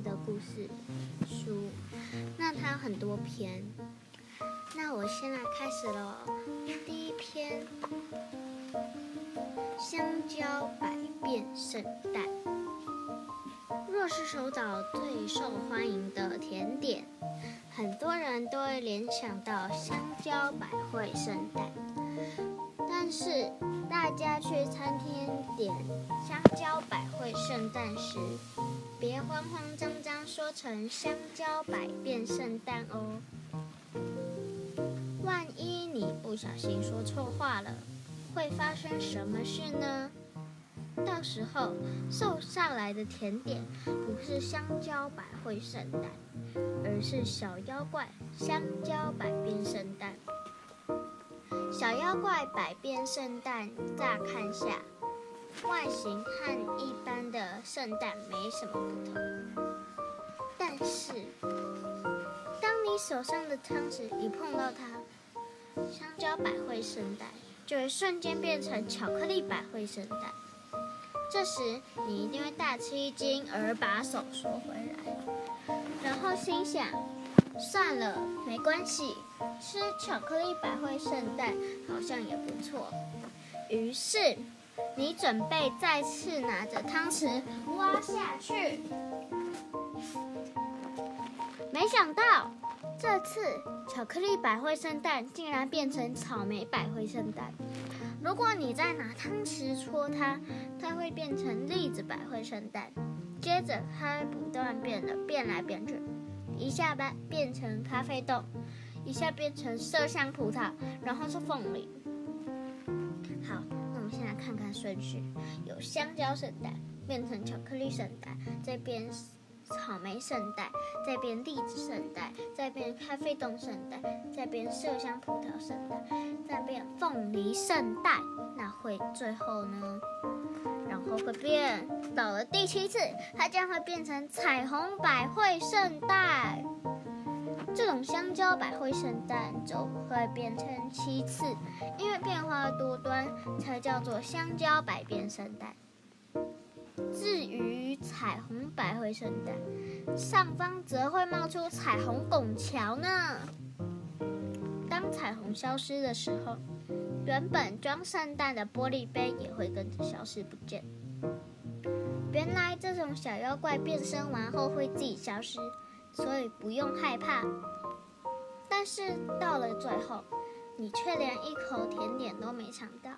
的故事书。那它很多篇。那我现在开始了，第一篇：香蕉百变圣诞。若是说到最受欢迎的甜点，很多人都会联想到香蕉百汇圣诞。但是大家去餐厅点香蕉百汇圣诞时，别慌慌张张说成香蕉百变圣诞哦。万一你不小心说错话了，会发生什么事呢？到时候送上来的甜点不是香蕉百汇圣诞，而是小妖怪香蕉百变圣诞。小妖怪百变圣诞乍看下，外形和一般的圣诞没什么不同，但是当你手上的汤匙一碰到它，香蕉百汇圣诞就会瞬间变成巧克力百汇圣诞。这时你一定会大吃一惊，而把手缩回来，然后心想：算了，没关系，吃巧克力百汇圣诞好像也不错。于是你准备再次拿着汤匙挖下去，没想到。这次巧克力百汇圣诞竟然变成草莓百汇圣诞。如果你再拿汤匙戳它，它会变成栗子百汇圣诞。接着它会不断变的变来变去，一下吧变成咖啡豆，一下变成麝香葡萄，然后是凤梨。顺序：有香蕉圣诞变成巧克力圣诞，再变。草莓圣诞，再变栗子圣诞，再变咖啡冻圣诞，再变麝香葡萄圣诞，再变凤梨圣诞。那会最后呢？然后会变到了第七次，它将会变成彩虹百汇圣诞。这种香蕉百汇圣诞就会变成七次，因为变化多端，才叫做香蕉百变圣诞。至于彩虹百汇圣诞，上方则会冒出彩虹拱桥呢。当彩虹消失的时候，原本装圣诞的玻璃杯也会跟着消失不见。原来这种小妖怪变身完后会自己消失，所以不用害怕。但是到了最后，你却连一口甜点都没尝到，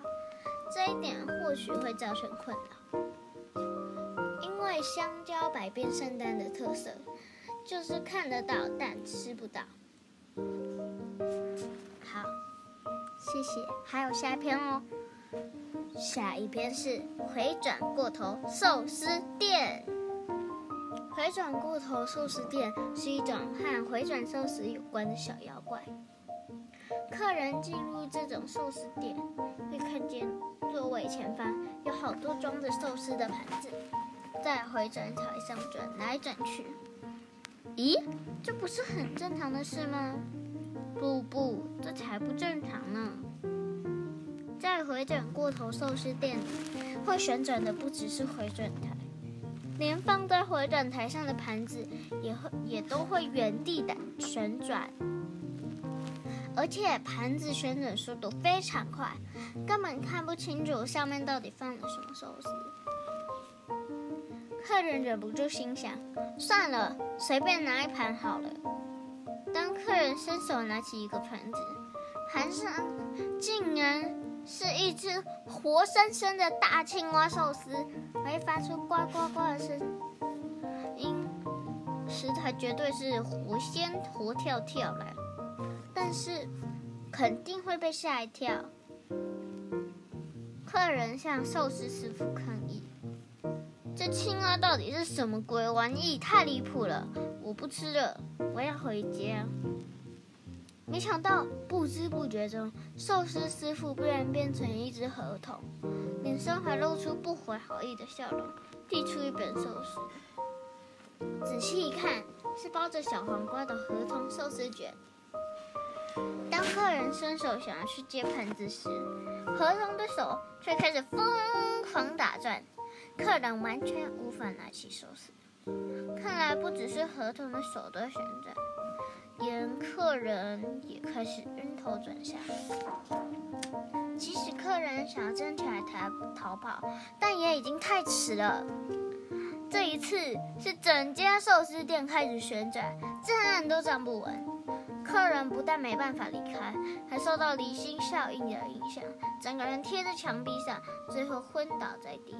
这一点或许会造成困扰。因为香蕉百变圣诞的特色就是看得到但吃不到。好，谢谢。还有下一篇哦，下一篇是回转过头寿司店。回转过头寿司店是一种和回转寿司有关的小妖怪。客人进入这种寿司店，会看见座位前方有好多装着寿司的盘子。在回转台上转来转去，咦，这不是很正常的事吗？不不，这才不正常呢！在回转过头寿司店里，会旋转的不只是回转台，连放在回转台上的盘子也会也都会原地的旋转，而且盘子旋转速度非常快，根本看不清楚上面到底放了什么寿司。客人忍不住心想：“算了，随便拿一盘好了。”当客人伸手拿起一个盘子，盘上竟然是一只活生生的大青蛙寿司，还发出呱呱呱的声音，食材绝对是活鲜活跳跳的。但是肯定会被吓一跳。客人向寿司师傅抗议。这青蛙到底是什么鬼玩意？太离谱了！我不吃了，我要回家。没想到不知不觉中，寿司师傅竟然变成一只河童，脸上还露出不怀好意的笑容，递出一本寿司。仔细一看，是包着小黄瓜的河童寿司卷。当客人伸手想要去接盘子时，河童的手却开始疯狂打转，客人完全无法拿起寿司。看来不只是河童的手在旋转，连客人也开始晕头转向。即使客人想要站起来逃逃跑，但也已经太迟了。这一次是整家寿司店开始旋转，站都站不稳。客人不但没办法离开，还受到离心效应的影响，整个人贴在墙壁上，最后昏倒在地。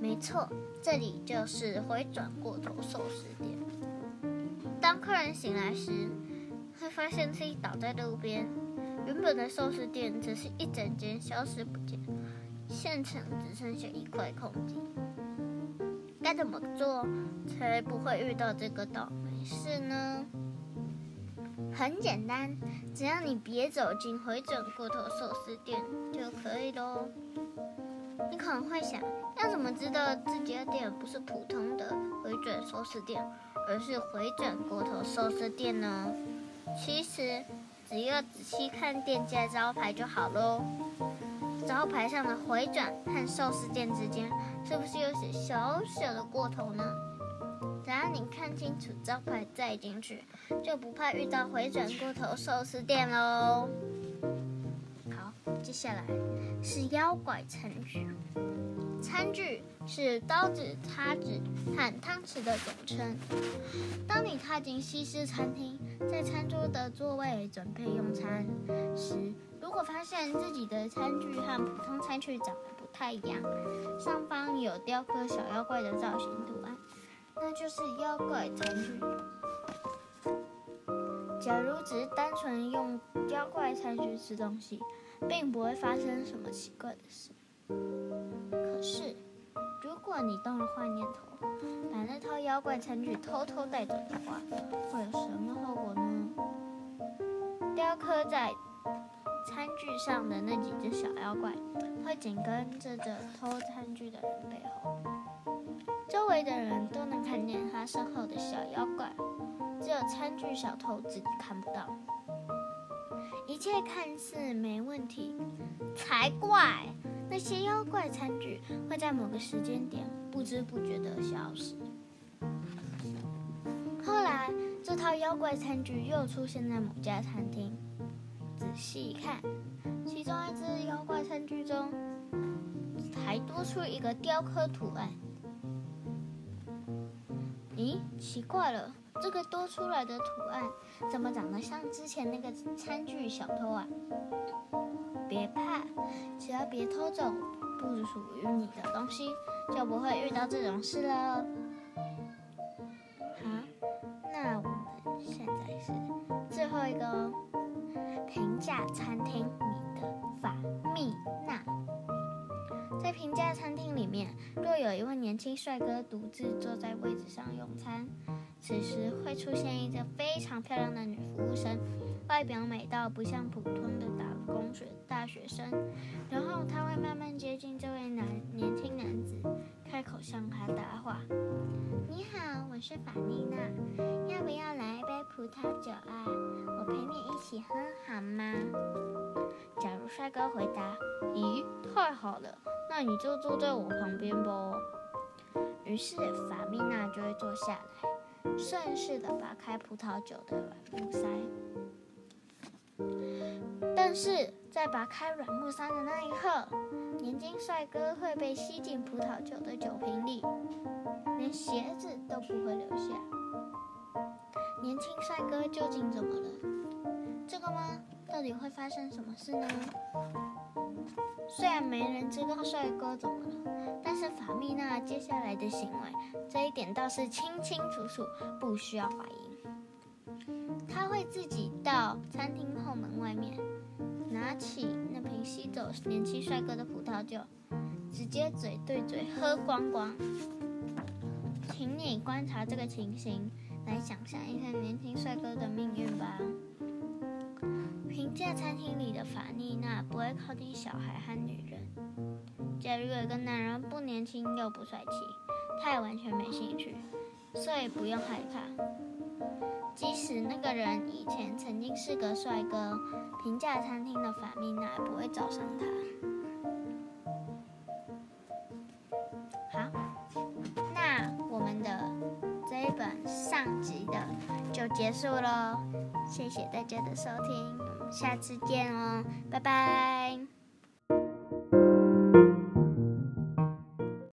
没错，这里就是回转过头寿司店。当客人醒来时，会发现自己倒在路边，原本的寿司店只是一整间消失不见，现场只剩下一块空地。该怎么做才不会遇到这个倒霉事呢？很简单，只要你别走进回转过头寿司店就可以喽。你可能会想，要怎么知道自己的店不是普通的回转寿司店，而是回转过头寿司店呢？其实，只要仔细看店家招牌就好喽。招牌上的回转和寿司店之间，是不是有些小小的过头呢？只要你看清楚招牌再进去，就不怕遇到回转过头寿司店喽。好，接下来是妖怪餐具。餐具是刀子、叉子和汤匙的总称。当你踏进西式餐厅，在餐桌的座位准备用餐时，如果发现自己的餐具和普通餐具长得不太一样，上方有雕刻小妖怪的造型图案。那就是妖怪餐具。假如只是单纯用妖怪餐具吃东西，并不会发生什么奇怪的事。可是，如果你动了坏念头，把那套妖怪餐具偷偷带走的话，会有什么后果呢？雕刻在餐具上的那几只小妖怪，会紧跟着这偷餐具的人背后。周围的人都能看见他身后的小妖怪，只有餐具小偷自己看不到。一切看似没问题，才怪！那些妖怪餐具会在某个时间点不知不觉地消失。后来，这套妖怪餐具又出现在某家餐厅。仔细一看，其中一只妖怪餐具中还多出一个雕刻图案。咦，奇怪了，这个多出来的图案怎么长得像之前那个餐具小偷啊？别怕，只要别偷走不属于你的东西，就不会遇到这种事了。好，那我们现在是最后一个哦平价餐厅里的法蜜娜。在平价餐厅里面，若有一位年轻帅哥独自坐在位置上用餐，此时会出现一个非常漂亮的女服务生，外表美到不像普通的打工学大学生。然后他会慢慢接近这位男年轻男子，开口向他搭话：“你好，我是法妮娜，要不要来一杯葡萄酒啊？我陪你一起喝好吗？”假如帅哥回答：“咦，太好了。”那你就坐在我旁边吧。于是法米娜就会坐下来，顺势的拔开葡萄酒的软木塞。但是在拔开软木塞的那一刻，年轻帅哥会被吸进葡萄酒的酒瓶里，连鞋子都不会留下。年轻帅哥究竟怎么了？这个吗？到底会发生什么事呢？虽然没人知道帅哥怎么了，但是法蜜娜接下来的行为，这一点倒是清清楚楚，不需要怀疑。他会自己到餐厅后门外面，拿起那瓶吸走年轻帅哥的葡萄酒，直接嘴对嘴喝光光。请你观察这个情形，来想象一下年轻帅哥的命运吧。平价餐厅里的法妮娜不会靠近小孩和女人。假如有一个男人不年轻又不帅气，她也完全没兴趣，所以不用害怕。即使那个人以前曾经是个帅哥，平价餐厅的法米娜也不会找上他。好，那我们的这一本上集的就结束喽。谢谢大家的收听，我们下次见哦，拜拜。